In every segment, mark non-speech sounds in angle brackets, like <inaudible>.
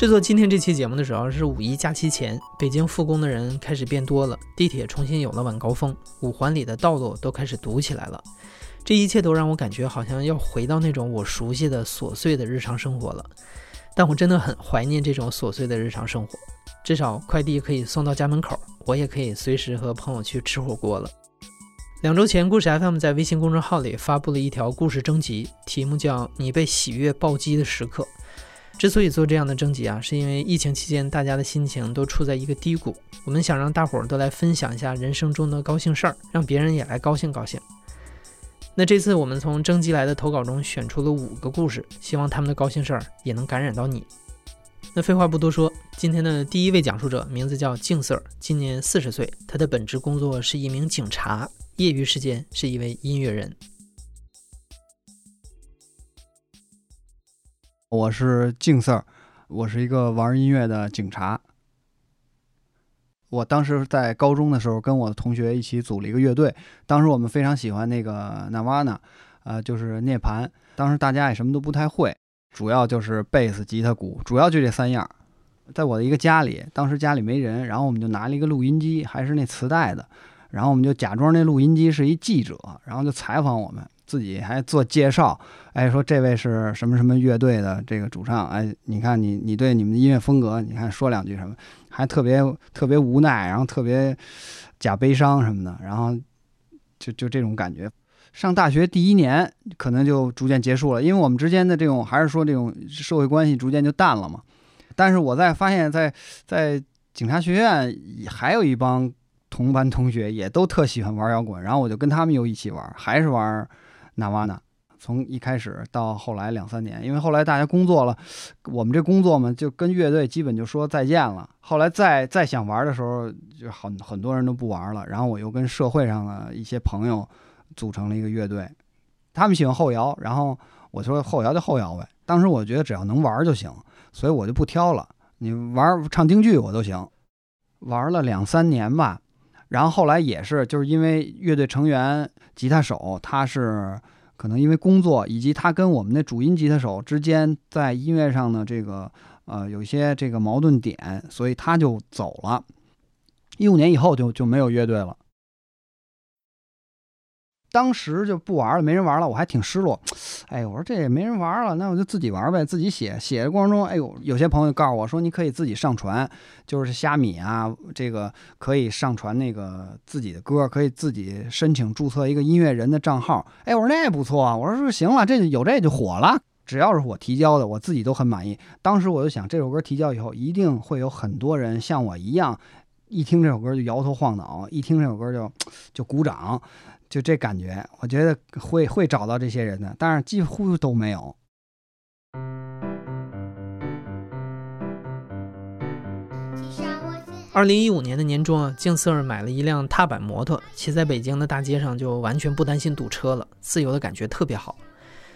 制作今天这期节目的时候是五一假期前，北京复工的人开始变多了，地铁重新有了晚高峰，五环里的道路都开始堵起来了。这一切都让我感觉好像要回到那种我熟悉的琐碎的日常生活了。但我真的很怀念这种琐碎的日常生活，至少快递可以送到家门口，我也可以随时和朋友去吃火锅了。两周前，故事 FM 在微信公众号里发布了一条故事征集，题目叫《你被喜悦暴击的时刻》。之所以做这样的征集啊，是因为疫情期间大家的心情都处在一个低谷，我们想让大伙儿都来分享一下人生中的高兴事儿，让别人也来高兴高兴。那这次我们从征集来的投稿中选出了五个故事，希望他们的高兴事儿也能感染到你。那废话不多说，今天的第一位讲述者名字叫静 Sir，今年四十岁，他的本职工作是一名警察，业余时间是一位音乐人。我是静 Sir，我是一个玩音乐的警察。我当时在高中的时候，跟我的同学一起组了一个乐队。当时我们非常喜欢那个 Nirvana，呃，就是涅槃。当时大家也什么都不太会，主要就是贝斯、吉他、鼓，主要就这三样。在我的一个家里，当时家里没人，然后我们就拿了一个录音机，还是那磁带的，然后我们就假装那录音机是一记者，然后就采访我们。自己还做介绍，哎，说这位是什么什么乐队的这个主唱，哎，你看你你对你们的音乐风格，你看说两句什么，还特别特别无奈，然后特别假悲伤什么的，然后就就这种感觉。上大学第一年可能就逐渐结束了，因为我们之间的这种还是说这种社会关系逐渐就淡了嘛。但是我在发现，在在警察学院还有一帮同班同学也都特喜欢玩摇滚，然后我就跟他们又一起玩，还是玩。纳瓦纳，从一开始到后来两三年，因为后来大家工作了，我们这工作嘛，就跟乐队基本就说再见了。后来再再想玩的时候，就很很多人都不玩了。然后我又跟社会上的一些朋友组成了一个乐队，他们喜欢后摇，然后我说后摇就后摇呗。当时我觉得只要能玩就行，所以我就不挑了，你玩唱京剧我都行。玩了两三年吧。然后后来也是，就是因为乐队成员吉他手他是可能因为工作，以及他跟我们的主音吉他手之间在音乐上的这个呃有一些这个矛盾点，所以他就走了。一五年以后就就没有乐队了。当时就不玩了，没人玩了，我还挺失落。哎，我说这也没人玩了，那我就自己玩呗，自己写。写的过程中，哎呦，有些朋友告诉我说，你可以自己上传，就是虾米啊，这个可以上传那个自己的歌，可以自己申请注册一个音乐人的账号。哎，我说那也不错啊，我说行了，这有这就火了。只要是我提交的，我自己都很满意。当时我就想，这首歌提交以后，一定会有很多人像我一样，一听这首歌就摇头晃脑，一听这首歌就就鼓掌。就这感觉，我觉得会会找到这些人的，但是几乎都没有。二零一五年的年中啊，静 Sir 买了一辆踏板摩托，骑在北京的大街上就完全不担心堵车了，自由的感觉特别好。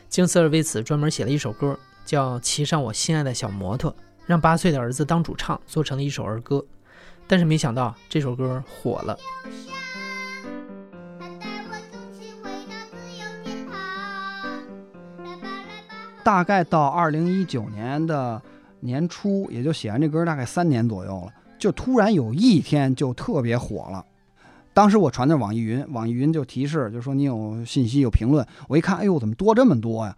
静 Sir 为此专门写了一首歌，叫《骑上我心爱的小摩托》，让八岁的儿子当主唱，做成了一首儿歌。但是没想到这首歌火了。大概到二零一九年的年初，也就写完这歌大概三年左右了，就突然有一天就特别火了。当时我传的网易云，网易云就提示，就说你有信息有评论。我一看，哎呦，怎么多这么多呀？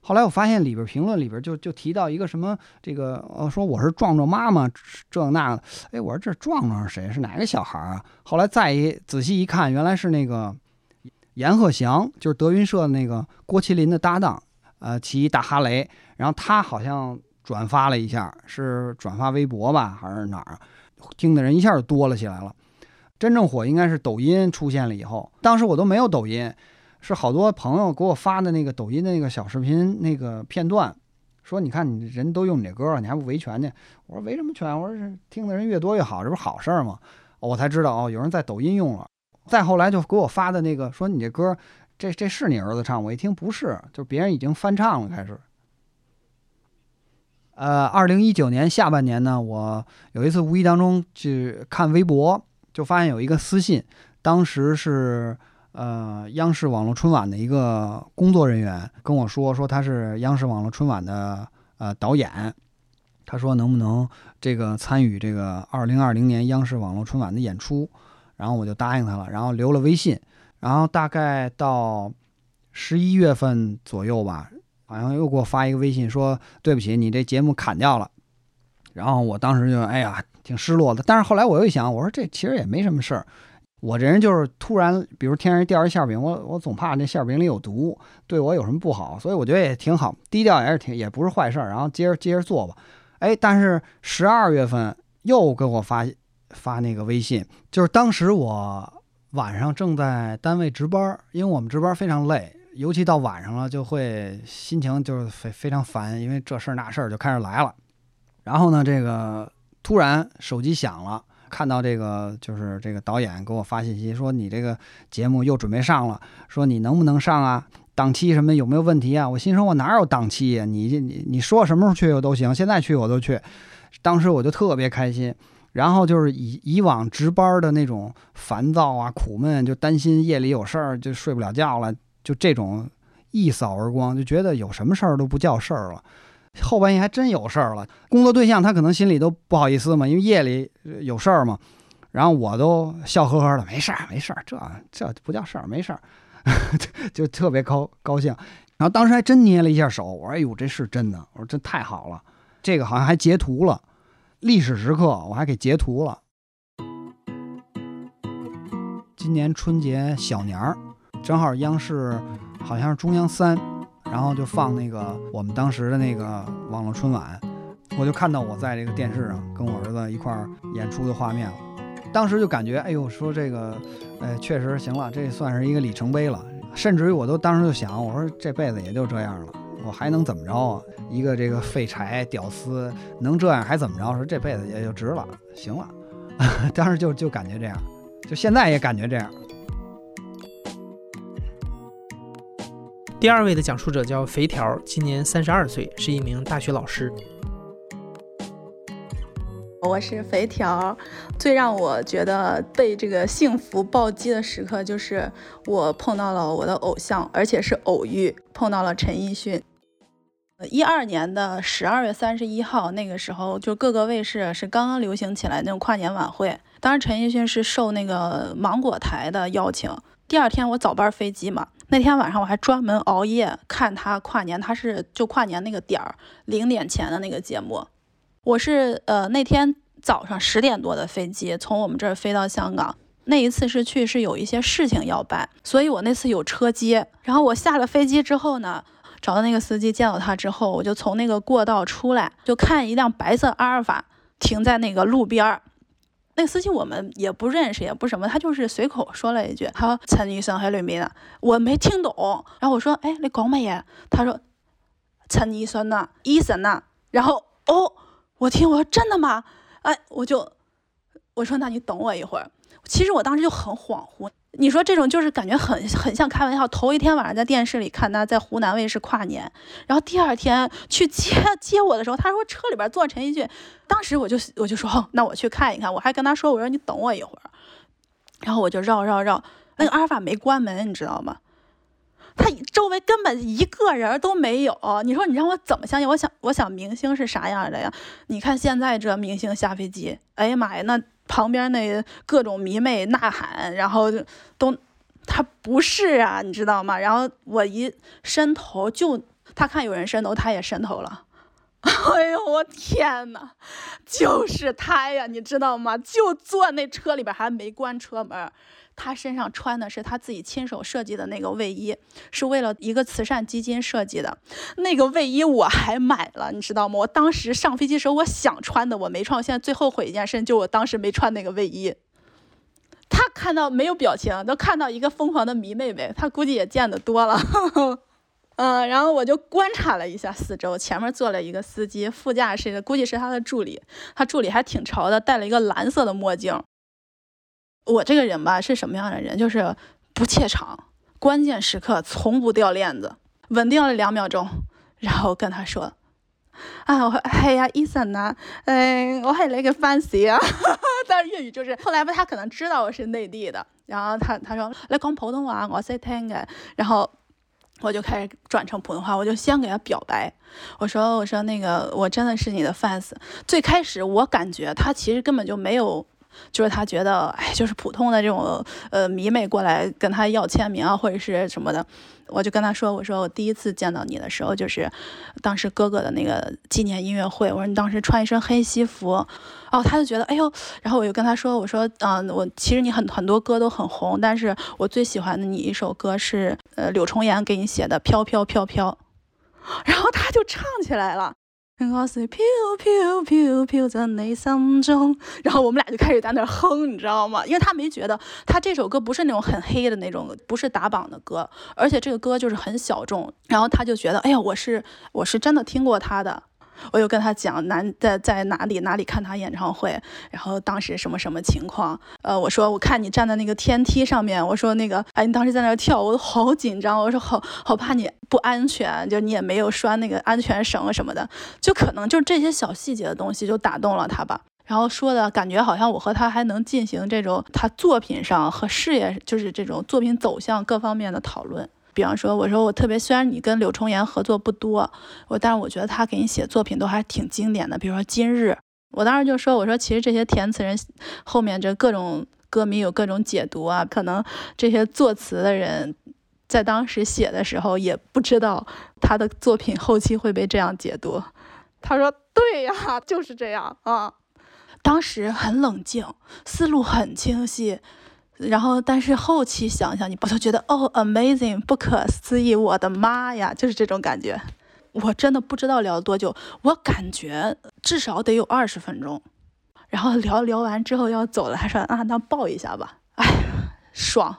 后来我发现里边评论里边就就提到一个什么这个呃，说我是壮壮妈妈这那个。哎，我说这壮壮是谁？是哪个小孩啊？后来再一仔细一看，原来是那个阎鹤祥，就是德云社那个郭麒麟的搭档。呃，骑大哈雷，然后他好像转发了一下，是转发微博吧，还是哪儿？听的人一下就多了起来了。真正火应该是抖音出现了以后，当时我都没有抖音，是好多朋友给我发的那个抖音的那个小视频那个片段，说你看你人都用你这歌了，你还不维权去？我说维什么权？我说听的人越多越好，这不是好事儿吗？我才知道哦，有人在抖音用了。再后来就给我发的那个说你这歌，这这是你儿子唱？我一听不是，就别人已经翻唱了，开始。呃，二零一九年下半年呢，我有一次无意当中去看微博，就发现有一个私信，当时是呃央视网络春晚的一个工作人员跟我说，说他是央视网络春晚的呃导演，他说能不能这个参与这个二零二零年央视网络春晚的演出，然后我就答应他了，然后留了微信，然后大概到十一月份左右吧。好像又给我发一个微信说：“对不起，你这节目砍掉了。”然后我当时就哎呀，挺失落的。但是后来我又一想，我说这其实也没什么事儿。我这人就是突然，比如天上掉一馅饼，我我总怕那馅饼里有毒，对我有什么不好，所以我觉得也挺好，低调也是挺也不是坏事儿。然后接着接着做吧。哎，但是十二月份又给我发发那个微信，就是当时我晚上正在单位值班，因为我们值班非常累。尤其到晚上了，就会心情就是非非常烦，因为这事儿那事儿就开始来了。然后呢，这个突然手机响了，看到这个就是这个导演给我发信息说你这个节目又准备上了，说你能不能上啊？档期什么有没有问题啊？我心说我哪有档期呀？你你你说什么时候去我都行，现在去我都去。当时我就特别开心，然后就是以以往值班的那种烦躁啊、苦闷，就担心夜里有事儿就睡不了觉了。就这种一扫而光，就觉得有什么事儿都不叫事儿了。后半夜还真有事儿了，工作对象他可能心里都不好意思嘛，因为夜里有事儿嘛。然后我都笑呵呵的，没事儿，没事儿，这这不叫事儿，没事儿，就特别高高兴。然后当时还真捏了一下手，我说：“哎呦，这是真的！”我说：“这太好了，这个好像还截图了，历史时刻我还给截图了。”今年春节小年儿。正好央视好像是中央三，然后就放那个我们当时的那个网络春晚，我就看到我在这个电视上跟我儿子一块儿演出的画面了。当时就感觉，哎呦，说这个，哎，确实行了，这算是一个里程碑了。甚至于我都当时就想，我说这辈子也就这样了，我还能怎么着啊？一个这个废柴屌丝能这样还怎么着？说这辈子也就值了，行了。<laughs> 当时就就感觉这样，就现在也感觉这样。第二位的讲述者叫肥条，今年三十二岁，是一名大学老师。我是肥条，最让我觉得被这个幸福暴击的时刻，就是我碰到了我的偶像，而且是偶遇，碰到了陈奕迅。一二年的十二月三十一号，那个时候就各个卫视是刚刚流行起来那种跨年晚会，当时陈奕迅是受那个芒果台的邀请。第二天我早班飞机嘛。那天晚上我还专门熬夜看他跨年，他是就跨年那个点儿零点前的那个节目。我是呃那天早上十点多的飞机从我们这儿飞到香港。那一次是去是有一些事情要办，所以我那次有车接。然后我下了飞机之后呢，找到那个司机见到他之后，我就从那个过道出来，就看一辆白色阿尔法停在那个路边儿。那司机我们也不认识，也不什么，他就是随口说了一句：“他说陈医生还里面呢。”我没听懂，然后我说：“哎，你讲乜嘢？”他说：“陈医生呢，医生呢。”然后哦，我听我说真的吗？哎，我就我说那你等我一会儿。其实我当时就很恍惚。你说这种就是感觉很很像开玩笑。头一天晚上在电视里看他在湖南卫视跨年，然后第二天去接接我的时候，他说车里边坐陈奕迅。当时我就我就说，那我去看一看。我还跟他说，我说你等我一会儿。然后我就绕绕绕，那个阿尔法没关门，你知道吗？他周围根本一个人都没有。你说你让我怎么相信？我想我想明星是啥样的呀？你看现在这明星下飞机，哎呀妈呀，那。旁边那各种迷妹呐喊，然后都他不是啊，你知道吗？然后我一伸头，就他看有人伸头，他也伸头了。<laughs> 哎呦，我天呐，<laughs> 就是他呀，你知道吗？就坐那车里边，还没关车门。他身上穿的是他自己亲手设计的那个卫衣，是为了一个慈善基金设计的。那个卫衣我还买了，你知道吗？我当时上飞机时候我想穿的，我没穿。我现在最后悔一件事，就我当时没穿那个卫衣。他看到没有表情，都看到一个疯狂的迷妹妹，他估计也见得多了。<laughs> 嗯，然后我就观察了一下四周，前面坐了一个司机，副驾驶估计是他的助理，他助理还挺潮的，戴了一个蓝色的墨镜。我这个人吧是什么样的人？就是不怯场，关键时刻从不掉链子，稳定了两秒钟，然后跟他说。啊，我哎呀，医生呐，嗯，我还那个反思啊，<laughs> 但是粤语就是，后来吧，他可能知道我是内地的，然后他他说来讲普通话，我识听的，然后我就开始转成普通话，我就先给他表白，我说我说那个我真的是你的 fans，最开始我感觉他其实根本就没有。就是他觉得，哎，就是普通的这种呃迷妹过来跟他要签名啊，或者是什么的，我就跟他说，我说我第一次见到你的时候，就是当时哥哥的那个纪念音乐会，我说你当时穿一身黑西服，哦，他就觉得，哎呦，然后我就跟他说，我说，嗯，我其实你很很多歌都很红，但是我最喜欢的你一首歌是呃柳重言给你写的《飘飘飘飘》，<laughs> 然后他就唱起来了。我随飘飘飘飘在你心中，然后我们俩就开始在那哼，你知道吗？因为他没觉得他这首歌不是那种很黑的那种，不是打榜的歌，而且这个歌就是很小众，然后他就觉得，哎呀，我是我是真的听过他的。我又跟他讲南在在哪里哪里看他演唱会，然后当时什么什么情况？呃，我说我看你站在那个天梯上面，我说那个哎，你当时在那跳，我都好紧张，我说好好怕你不安全，就你也没有拴那个安全绳什么的，就可能就这些小细节的东西就打动了他吧。然后说的感觉好像我和他还能进行这种他作品上和事业，就是这种作品走向各方面的讨论。比方说，我说我特别，虽然你跟柳重言合作不多，我但是我觉得他给你写作品都还挺经典的。比如说《今日》，我当时就说，我说其实这些填词人后面这各种歌迷有各种解读啊，可能这些作词的人在当时写的时候也不知道他的作品后期会被这样解读。他说：“对呀，就是这样啊。”当时很冷静，思路很清晰。然后，但是后期想想，你我就觉得哦，amazing，不可思议，我的妈呀，就是这种感觉。我真的不知道聊了多久，我感觉至少得有二十分钟。然后聊聊完之后要走了，他说啊，那抱一下吧。哎，爽，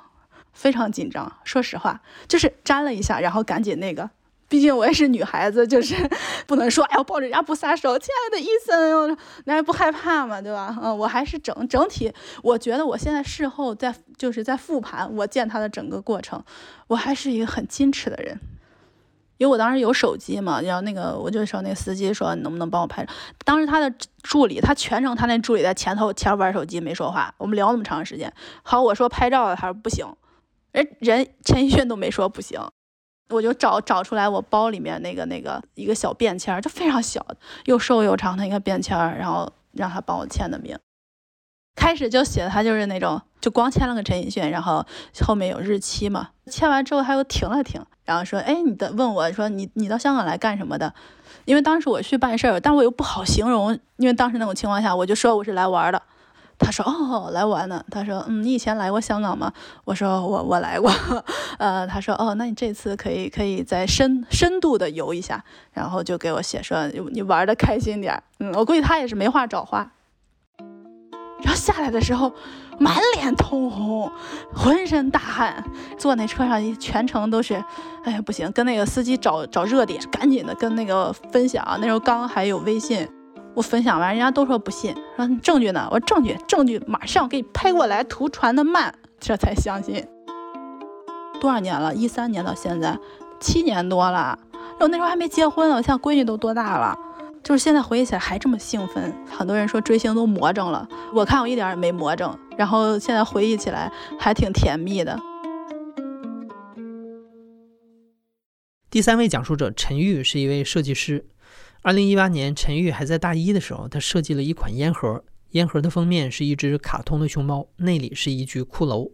非常紧张。说实话，就是粘了一下，然后赶紧那个。毕竟我也是女孩子，就是 <laughs> 不能说哎我抱着人家不撒手，亲爱的伊森，那还不害怕嘛，对吧？嗯，我还是整整体，我觉得我现在事后在就是在复盘我见他的整个过程，我还是一个很矜持的人，因为我当时有手机嘛，然后那个我就说那个司机说你能不能帮我拍，当时他的助理他全程他那助理在前头前玩手机没说话，我们聊那么长时间，好我说拍照他说不行，人人陈奕迅都没说不行。我就找找出来我包里面那个那个一个小便签儿，就非常小，又瘦又长的一个便签儿，然后让他帮我签的名。开始就写的他就是那种，就光签了个陈奕迅，然后后面有日期嘛。签完之后他又停了停，然后说：“哎，你的问我说你你到香港来干什么的？因为当时我去办事儿，但我又不好形容，因为当时那种情况下，我就说我是来玩的。”他说哦，来玩呢。他说嗯，你以前来过香港吗？我说我我来过。<laughs> 呃，他说哦，那你这次可以可以再深深度的游一下，然后就给我写说你玩的开心点。嗯，我估计他也是没话找话。然后下来的时候满脸通红，浑身大汗，坐那车上全程都是，哎呀不行，跟那个司机找找热点，赶紧的跟那个分享。那时候刚还有微信。我分享完，人家都说不信，说你证据呢？我说证据，证据马上给你拍过来，图传的慢，这才相信。多少年了？一三年到现在，七年多了。我那时候还没结婚呢，我现在闺女都多大了？就是现在回忆起来还这么兴奋。很多人说追星都魔怔了，我看我一点也没魔怔。然后现在回忆起来还挺甜蜜的。第三位讲述者陈玉是一位设计师。二零一八年，陈玉还在大一的时候，他设计了一款烟盒。烟盒的封面是一只卡通的熊猫，内里是一具骷髅。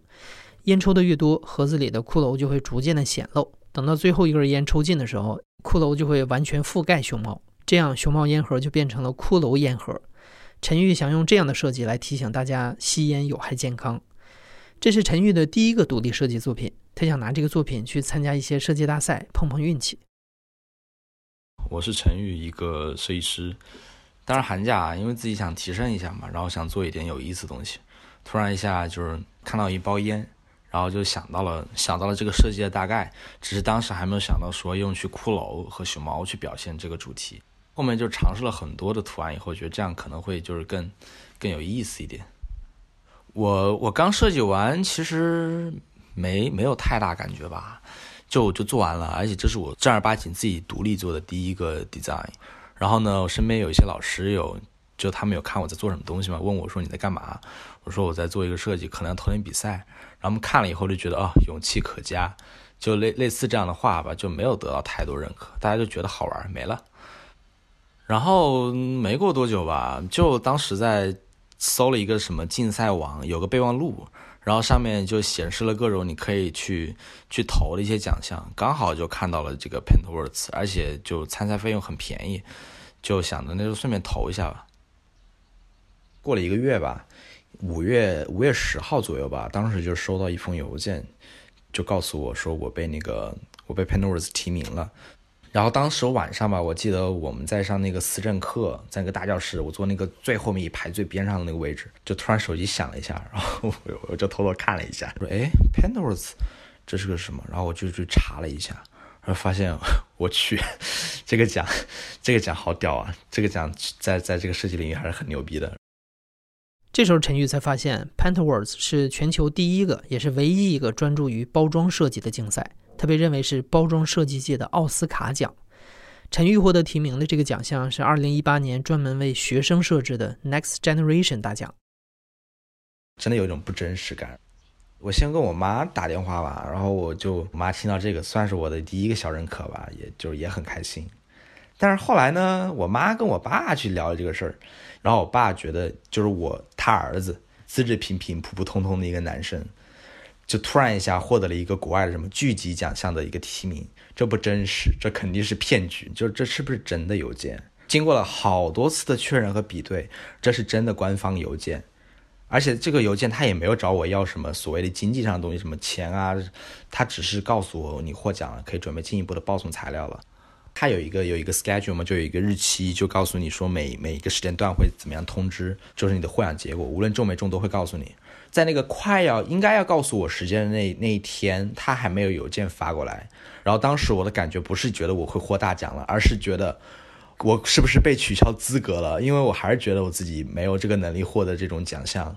烟抽的越多，盒子里的骷髅就会逐渐的显露。等到最后一根烟抽尽的时候，骷髅就会完全覆盖熊猫，这样熊猫烟盒就变成了骷髅烟盒。陈玉想用这样的设计来提醒大家吸烟有害健康。这是陈玉的第一个独立设计作品，他想拿这个作品去参加一些设计大赛，碰碰运气。我是陈宇，一个设计师。当时寒假，因为自己想提升一下嘛，然后想做一点有意思的东西。突然一下就是看到一包烟，然后就想到了想到了这个设计的大概，只是当时还没有想到说用去骷髅和熊猫去表现这个主题。后面就尝试了很多的图案以后，觉得这样可能会就是更更有意思一点。我我刚设计完，其实没没有太大感觉吧，就就做完了，而且这是我正儿八经自己独立做的第一个 design。然后呢，我身边有一些老师有，就他们有看我在做什么东西嘛，问我说你在干嘛？我说我在做一个设计，可能要投点比赛。然后他们看了以后就觉得哦，勇气可嘉，就类类似这样的话吧，就没有得到太多认可，大家就觉得好玩没了。然后没过多久吧，就当时在搜了一个什么竞赛网，有个备忘录，然后上面就显示了各种你可以去去投的一些奖项，刚好就看到了这个 Paintworks，而且就参赛费用很便宜，就想着那就顺便投一下吧。过了一个月吧，五月五月十号左右吧，当时就收到一封邮件，就告诉我说我被那个我被 Paintworks 提名了。然后当时晚上吧，我记得我们在上那个思政课，在那个大教室，我坐那个最后面一排最边上的那个位置，就突然手机响了一下，然后我就偷偷看了一下，说哎 p a n d o r s 这是个什么？然后我就去查了一下，然后发现 <laughs> 我去，这个奖，这个奖好屌啊！这个奖在在这个设计领域还是很牛逼的。这时候陈玉才发现 p a n t w o r d s 是全球第一个，也是唯一一个专注于包装设计的竞赛。他被认为是包装设计界的奥斯卡奖。陈玉获得提名的这个奖项是2018年专门为学生设置的 Next Generation 大奖。真的有一种不真实感。我先跟我妈打电话吧，然后我就我妈听到这个，算是我的第一个小认可吧，也就也很开心。但是后来呢，我妈跟我爸去聊这个事儿，然后我爸觉得就是我他儿子资质平平、普普通通的一个男生。就突然一下获得了一个国外的什么剧集奖项的一个提名，这不真实，这肯定是骗局。就这是不是真的邮件？经过了好多次的确认和比对，这是真的官方邮件，而且这个邮件他也没有找我要什么所谓的经济上的东西，什么钱啊，他只是告诉我你获奖了，可以准备进一步的报送材料了。他有一个有一个 schedule 嘛，就有一个日期，就告诉你说每每一个时间段会怎么样通知，就是你的获奖结果，无论中没中都会告诉你。在那个快要应该要告诉我时间的那那一天，他还没有邮件发过来。然后当时我的感觉不是觉得我会获大奖了，而是觉得我是不是被取消资格了？因为我还是觉得我自己没有这个能力获得这种奖项。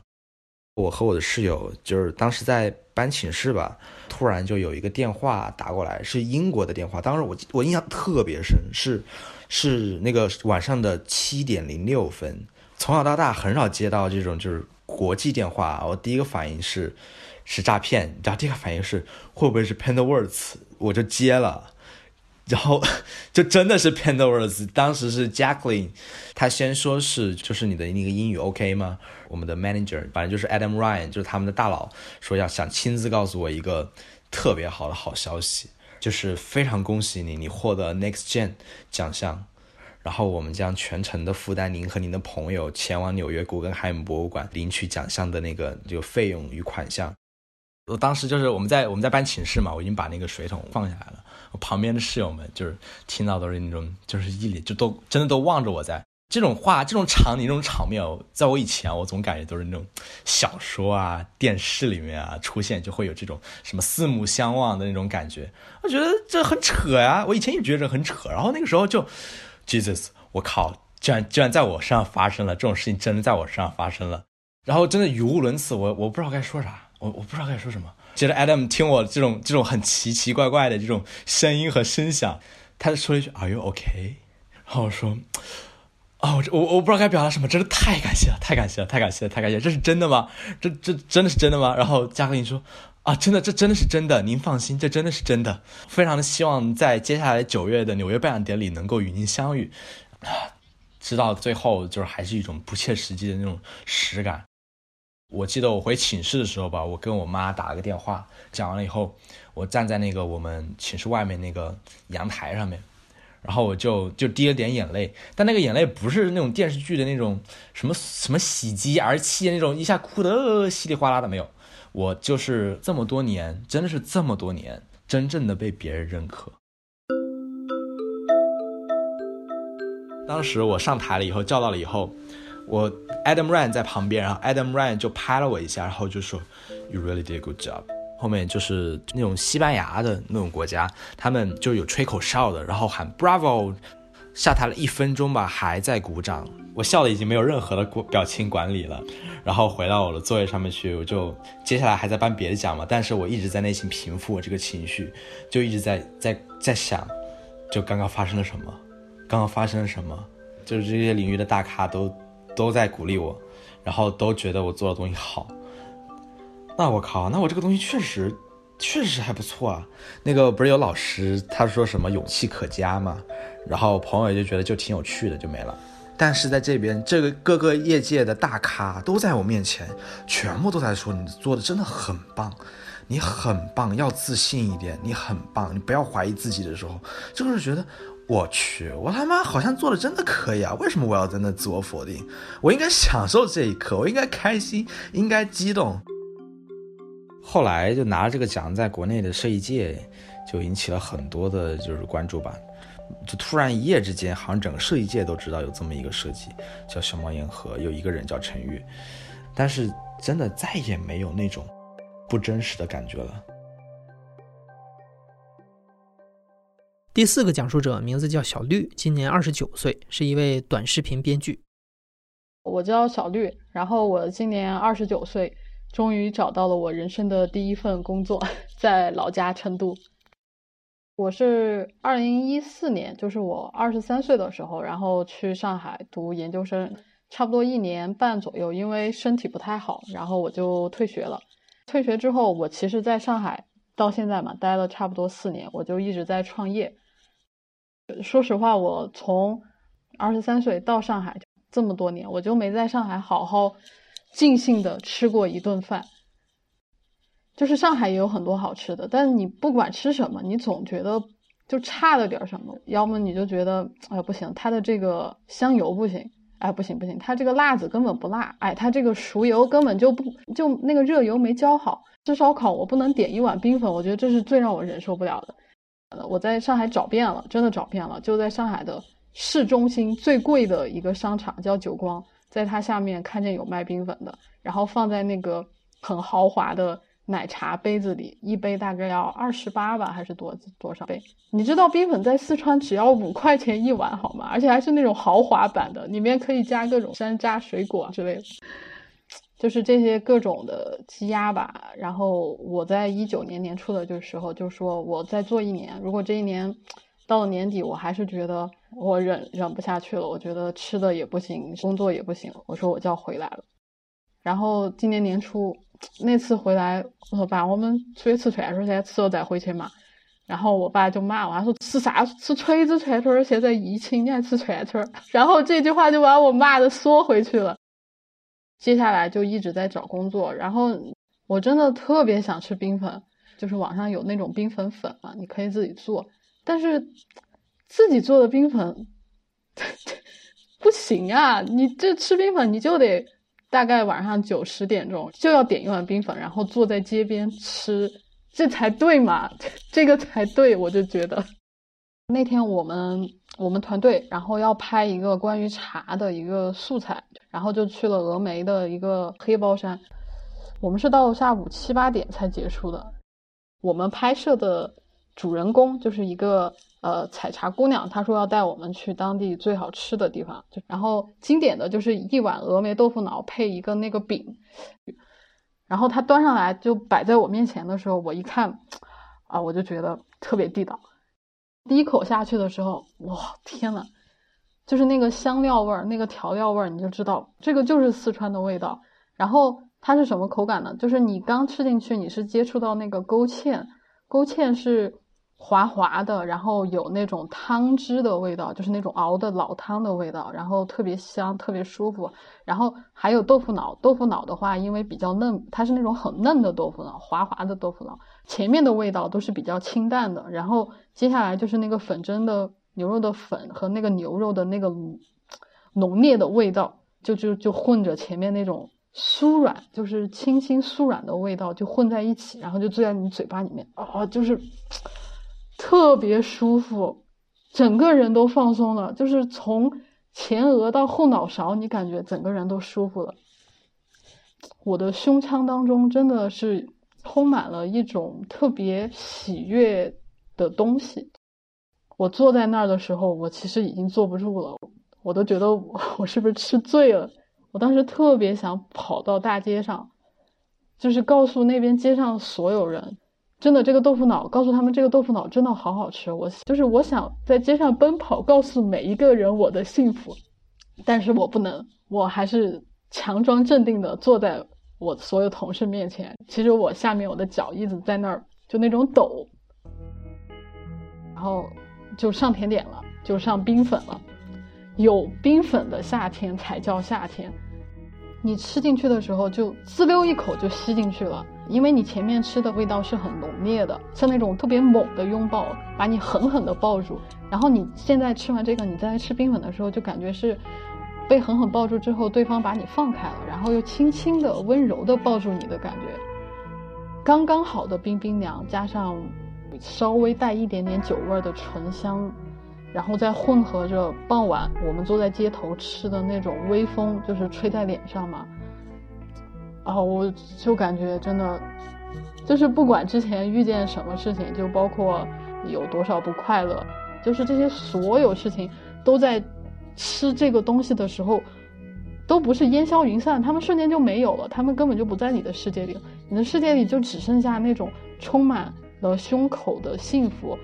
我和我的室友就是当时在搬寝室吧，突然就有一个电话打过来，是英国的电话。当时我我印象特别深，是是那个晚上的七点零六分。从小到大很少接到这种就是。国际电话，我第一个反应是是诈骗，然后第二个反应是会不会是 Pandawords，我就接了，然后就真的是 Pandora's，当时是 Jacqueline，他先说是就是你的那个英语 OK 吗？我们的 manager 反正就是 Adam Ryan，就是他们的大佬，说要想亲自告诉我一个特别好的好消息，就是非常恭喜你，你获得 Next Gen 奖项。然后我们将全程的负担您和您的朋友前往纽约古根海姆博物馆领取奖项的那个就费用与款项。我当时就是我们在我们在搬寝室嘛，我已经把那个水桶放下来了。我旁边的室友们就是听到都是那种就是一脸就都真的都望着我在这种话这种场景这种场面，在我以前我总感觉都是那种小说啊电视里面啊出现就会有这种什么四目相望的那种感觉。我觉得这很扯呀，我以前也觉得很扯。然后那个时候就。Jesus，我靠！居然居然在我身上发生了这种事情，真的在我身上发生了。然后真的语无伦次，我我不知道该说啥，我我不知道该说什么。接着 Adam 听我这种这种很奇奇怪怪的这种声音和声响，他就说了一句 “Are you OK？” 然后我说：“哦，我我我不知道该表达什么，真的太感谢了，太感谢了，太感谢了，太感谢！这是真的吗？这这真的是真的吗？”然后加克林说。啊，真的，这真的是真的，您放心，这真的是真的。非常的希望在接下来九月的纽约颁奖典礼能够与您相遇。啊，直到最后就是还是一种不切实际的那种实感。我记得我回寝室的时候吧，我跟我妈打了个电话，讲完了以后，我站在那个我们寝室外面那个阳台上面，然后我就就滴了点眼泪，但那个眼泪不是那种电视剧的那种什么什么喜极而泣那种一下哭的稀里哗啦的没有。我就是这么多年，真的是这么多年，真正的被别人认可。当时我上台了以后，叫到了以后，我 Adam Ryan 在旁边，然后 Adam Ryan 就拍了我一下，然后就说 You really did a good job。后面就是那种西班牙的那种国家，他们就有吹口哨的，然后喊 Bravo。下台了一分钟吧，还在鼓掌。我笑的已经没有任何的表情管理了，然后回到我的座位上面去，我就接下来还在颁别的奖嘛。但是我一直在内心平复我这个情绪，就一直在在在想，就刚刚发生了什么，刚刚发生了什么，就是这些领域的大咖都都在鼓励我，然后都觉得我做的东西好。那我靠，那我这个东西确实。确实还不错啊，那个不是有老师他说什么勇气可嘉嘛，然后朋友也就觉得就挺有趣的就没了。但是在这边，这个各个业界的大咖都在我面前，全部都在说你做的真的很棒，你很棒，要自信一点，你很棒，你不要怀疑自己的时候，就是觉得我去，我他妈好像做的真的可以啊，为什么我要在那自我否定？我应该享受这一刻，我应该开心，应该激动。后来就拿了这个奖，在国内的设计界就引起了很多的就是关注吧。就突然一夜之间，好像整个设计界都知道有这么一个设计叫熊猫烟盒，有一个人叫陈玉。但是真的再也没有那种不真实的感觉了。第四个讲述者名字叫小绿，今年二十九岁，是一位短视频编剧。我叫小绿，然后我今年二十九岁。终于找到了我人生的第一份工作，<laughs> 在老家成都。我是二零一四年，就是我二十三岁的时候，然后去上海读研究生，差不多一年半左右，因为身体不太好，然后我就退学了。退学之后，我其实在上海到现在嘛，待了差不多四年，我就一直在创业。说实话，我从二十三岁到上海这么多年，我就没在上海好好。尽兴的吃过一顿饭，就是上海也有很多好吃的，但是你不管吃什么，你总觉得就差了点什么。要么你就觉得，哎不行，它的这个香油不行，哎不行不行，它这个辣子根本不辣，哎它这个熟油根本就不就那个热油没浇好。吃烧烤我不能点一碗冰粉，我觉得这是最让我忍受不了的。我在上海找遍了，真的找遍了，就在上海的市中心最贵的一个商场叫久光。在它下面看见有卖冰粉的，然后放在那个很豪华的奶茶杯子里，一杯大概要二十八吧，还是多多少杯？你知道冰粉在四川只要五块钱一碗好吗？而且还是那种豪华版的，里面可以加各种山楂、水果之类的，就是这些各种的积压吧。然后我在一九年年初的这时候就说，我再做一年，如果这一年。到了年底，我还是觉得我忍忍不下去了。我觉得吃的也不行，工作也不行。我说我就要回来了。然后今年年初那次回来，我说爸，我们出去吃串串噻，吃了再回去嘛。然后我爸就骂我，他说吃啥？吃锤子串串？现在疫情你还吃串串？<laughs> 然后这句话就把我骂的缩回去了。接下来就一直在找工作。然后我真的特别想吃冰粉，就是网上有那种冰粉粉嘛，你可以自己做。但是自己做的冰粉 <laughs> 不行啊！你这吃冰粉，你就得大概晚上九十点钟就要点一碗冰粉，然后坐在街边吃，这才对嘛？<laughs> 这个才对，我就觉得那天我们我们团队，然后要拍一个关于茶的一个素材，然后就去了峨眉的一个黑包山，我们是到下午七八点才结束的，我们拍摄的。主人公就是一个呃采茶姑娘，她说要带我们去当地最好吃的地方，就然后经典的就是一碗峨眉豆腐脑配一个那个饼，然后她端上来就摆在我面前的时候，我一看啊，我就觉得特别地道。第一口下去的时候，哇天呐，就是那个香料味儿，那个调料味儿，你就知道这个就是四川的味道。然后它是什么口感呢？就是你刚吃进去，你是接触到那个勾芡，勾芡是。滑滑的，然后有那种汤汁的味道，就是那种熬的老汤的味道，然后特别香，特别舒服。然后还有豆腐脑，豆腐脑的话，因为比较嫩，它是那种很嫩的豆腐脑，滑滑的豆腐脑。前面的味道都是比较清淡的，然后接下来就是那个粉蒸的牛肉的粉和那个牛肉的那个浓烈的味道，就就就混着前面那种酥软，就是清新酥软的味道就混在一起，然后就醉在你嘴巴里面，哦，就是。特别舒服，整个人都放松了，就是从前额到后脑勺，你感觉整个人都舒服了。我的胸腔当中真的是充满了一种特别喜悦的东西。我坐在那儿的时候，我其实已经坐不住了，我都觉得我 <laughs> 我是不是吃醉了？我当时特别想跑到大街上，就是告诉那边街上所有人，真的这个豆腐脑，告诉他们这个豆腐脑真的好好吃。我就是我想在街上奔跑，告诉每一个人我的幸福，但是我不能，我还是强装镇定的坐在我所有同事面前。其实我下面我的脚一直在那儿，就那种抖，然后就上甜点了，就上冰粉了。有冰粉的夏天才叫夏天，你吃进去的时候就滋溜一口就吸进去了，因为你前面吃的味道是很浓烈的，像那种特别猛的拥抱，把你狠狠的抱住。然后你现在吃完这个，你在吃冰粉的时候就感觉是被狠狠抱住之后，对方把你放开了，然后又轻轻的、温柔的抱住你的感觉，刚刚好的冰冰凉，加上稍微带一点点酒味的醇香。然后再混合着傍晚我们坐在街头吃的那种微风，就是吹在脸上嘛。然后我就感觉真的，就是不管之前遇见什么事情，就包括有多少不快乐，就是这些所有事情都在吃这个东西的时候，都不是烟消云散，他们瞬间就没有了，他们根本就不在你的世界里，你的世界里就只剩下那种充满了胸口的幸福。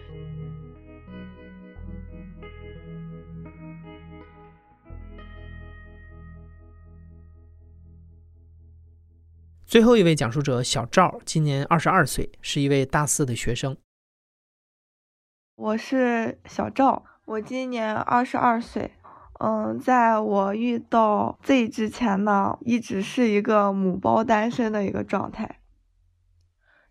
最后一位讲述者小赵，今年二十二岁，是一位大四的学生。我是小赵，我今年二十二岁。嗯，在我遇到 Z 之前呢，一直是一个母包单身的一个状态。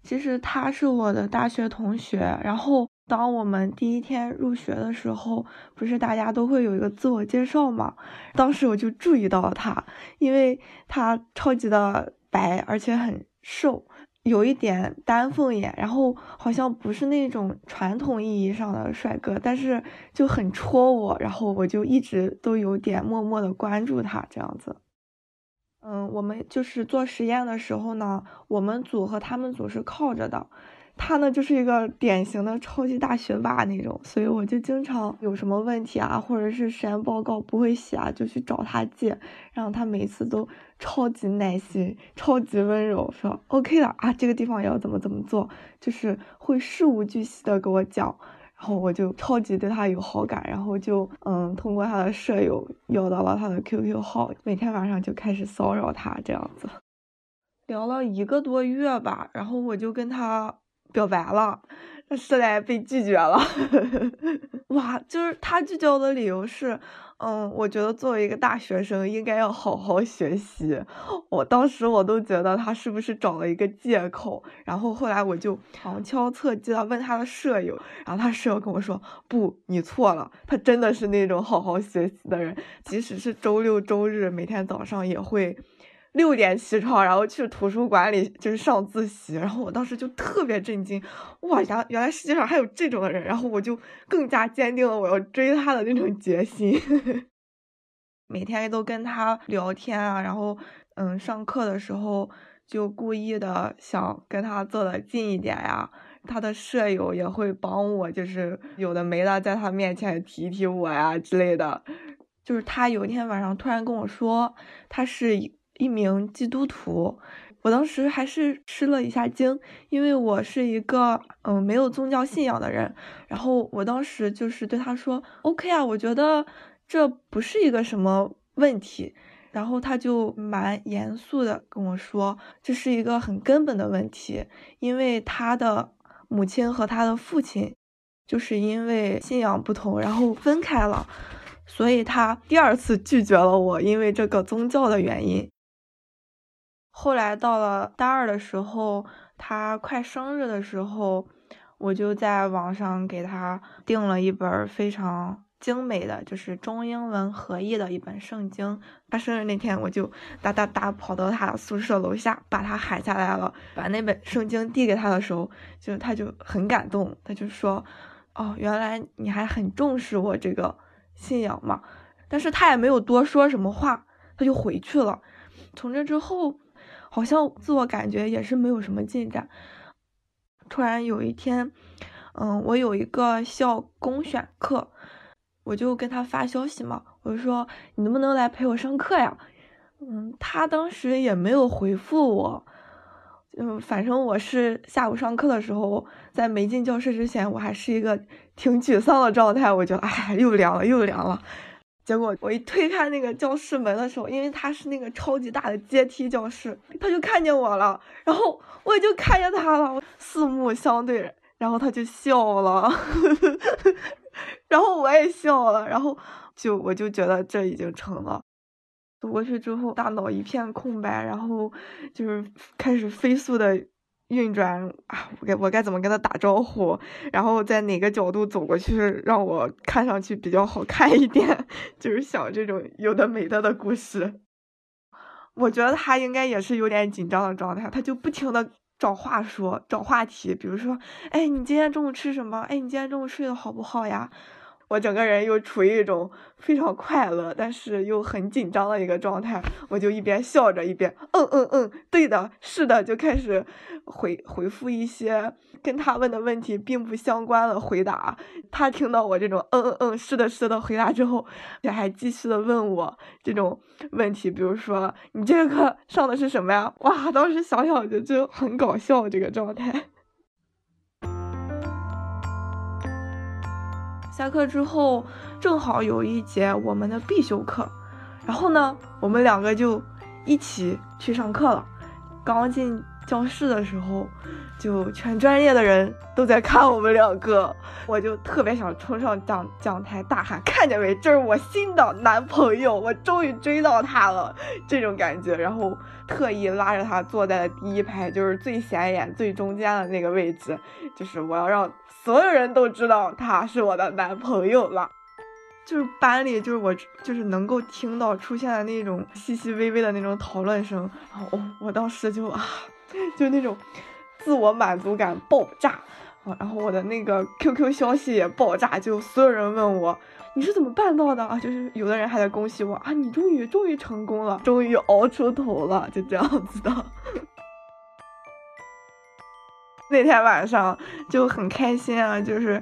其实他是我的大学同学，然后当我们第一天入学的时候，不是大家都会有一个自我介绍嘛？当时我就注意到了他，因为他超级的。白而且很瘦，有一点丹凤眼，然后好像不是那种传统意义上的帅哥，但是就很戳我，然后我就一直都有点默默的关注他这样子。嗯，我们就是做实验的时候呢，我们组和他们组是靠着的。他呢就是一个典型的超级大学霸那种，所以我就经常有什么问题啊，或者是实验报告不会写啊，就去找他借，然后他每次都超级耐心、超级温柔，说 OK 了啊，这个地方要怎么怎么做，就是会事无巨细的给我讲，然后我就超级对他有好感，然后就嗯通过他的舍友要到了他的 QQ 号，每天晚上就开始骚扰他这样子，聊了一个多月吧，然后我就跟他。表白了，但是来被拒绝了。<laughs> 哇，就是他拒绝我的理由是，嗯，我觉得作为一个大学生应该要好好学习。我当时我都觉得他是不是找了一个借口。然后后来我就旁敲侧击的问他的舍友，然后他舍友跟我说，不，你错了，他真的是那种好好学习的人，即使是周六周日，每天早上也会。六点起床，然后去图书馆里就是上自习，然后我当时就特别震惊，哇，原原来世界上还有这种人，然后我就更加坚定了我要追他的那种决心。<laughs> 每天都跟他聊天啊，然后嗯，上课的时候就故意的想跟他坐的近一点呀。他的舍友也会帮我，就是有的没的在他面前提提我呀之类的。就是他有一天晚上突然跟我说，他是。一名基督徒，我当时还是吃了一下惊，因为我是一个嗯没有宗教信仰的人。然后我当时就是对他说：“OK 啊，我觉得这不是一个什么问题。”然后他就蛮严肃的跟我说：“这是一个很根本的问题，因为他的母亲和他的父亲就是因为信仰不同，然后分开了，所以他第二次拒绝了我，因为这个宗教的原因。”后来到了大二的时候，他快生日的时候，我就在网上给他订了一本非常精美的就是中英文合译的一本圣经。他生日那天，我就哒哒哒跑到他宿舍楼下，把他喊下来了，把那本圣经递给他的时候，就他就很感动，他就说：“哦，原来你还很重视我这个信仰嘛。”但是他也没有多说什么话，他就回去了。从这之后。好像自我感觉也是没有什么进展。突然有一天，嗯，我有一个校公选课，我就跟他发消息嘛，我就说你能不能来陪我上课呀？嗯，他当时也没有回复我。嗯，反正我是下午上课的时候，在没进教室之前，我还是一个挺沮丧的状态。我就哎，又凉了，又凉了。结果我一推开那个教室门的时候，因为它是那个超级大的阶梯教室，他就看见我了，然后我也就看见他了，四目相对，然后他就笑了，<laughs> 然后我也笑了，然后就我就觉得这已经成了。走过去之后，大脑一片空白，然后就是开始飞速的运转啊！我该我该怎么跟他打招呼？然后在哪个角度走过去，让我看上去比较好看一点？<laughs> 就是想这种有的没的的故事。我觉得他应该也是有点紧张的状态，他就不停的找话说，找话题，比如说，哎，你今天中午吃什么？哎，你今天中午睡得好不好呀？我整个人又处于一种非常快乐，但是又很紧张的一个状态，我就一边笑着一边嗯嗯嗯，对的，是的，就开始回回复一些跟他问的问题并不相关的回答。他听到我这种嗯嗯嗯，是的，是的回答之后，也还继续的问我这种问题，比如说你这个课上的是什么呀？哇，当时想想就就很搞笑这个状态。下课之后，正好有一节我们的必修课，然后呢，我们两个就一起去上课了。刚进教室的时候，就全专业的人都在看我们两个，<laughs> 我就特别想冲上讲讲台大喊：“看见没？这是我新的男朋友，我终于追到他了！”这种感觉，然后特意拉着他坐在了第一排，就是最显眼、最中间的那个位置，就是我要让。所有人都知道他是我的男朋友了，就是班里，就是我，就是能够听到出现的那种细细微微的那种讨论声，然后我当时就啊，<laughs> 就那种自我满足感爆炸啊，然后我的那个 QQ 消息也爆炸，就所有人问我你是怎么办到的啊？就是有的人还在恭喜我啊，你终于终于成功了，终于熬出头了，就这样子的。那天晚上就很开心啊，就是，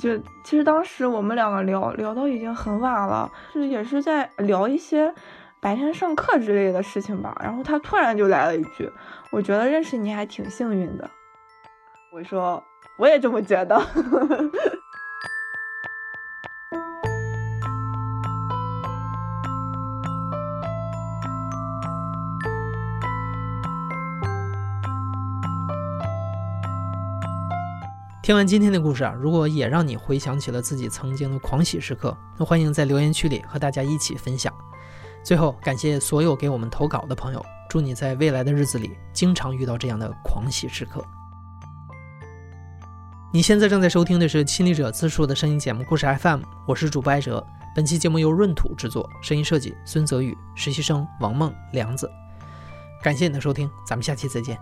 就其实当时我们两个聊聊到已经很晚了，是也是在聊一些白天上课之类的事情吧。然后他突然就来了一句：“我觉得认识你还挺幸运的。”我说：“我也这么觉得。”听完今天的故事啊，如果也让你回想起了自己曾经的狂喜时刻，那欢迎在留言区里和大家一起分享。最后，感谢所有给我们投稿的朋友，祝你在未来的日子里经常遇到这样的狂喜时刻。你现在正在收听的是亲历者自述的声音节目故事 FM，我是主播艾哲。本期节目由闰土制作，声音设计孙泽宇，实习生王梦梁子。感谢你的收听，咱们下期再见。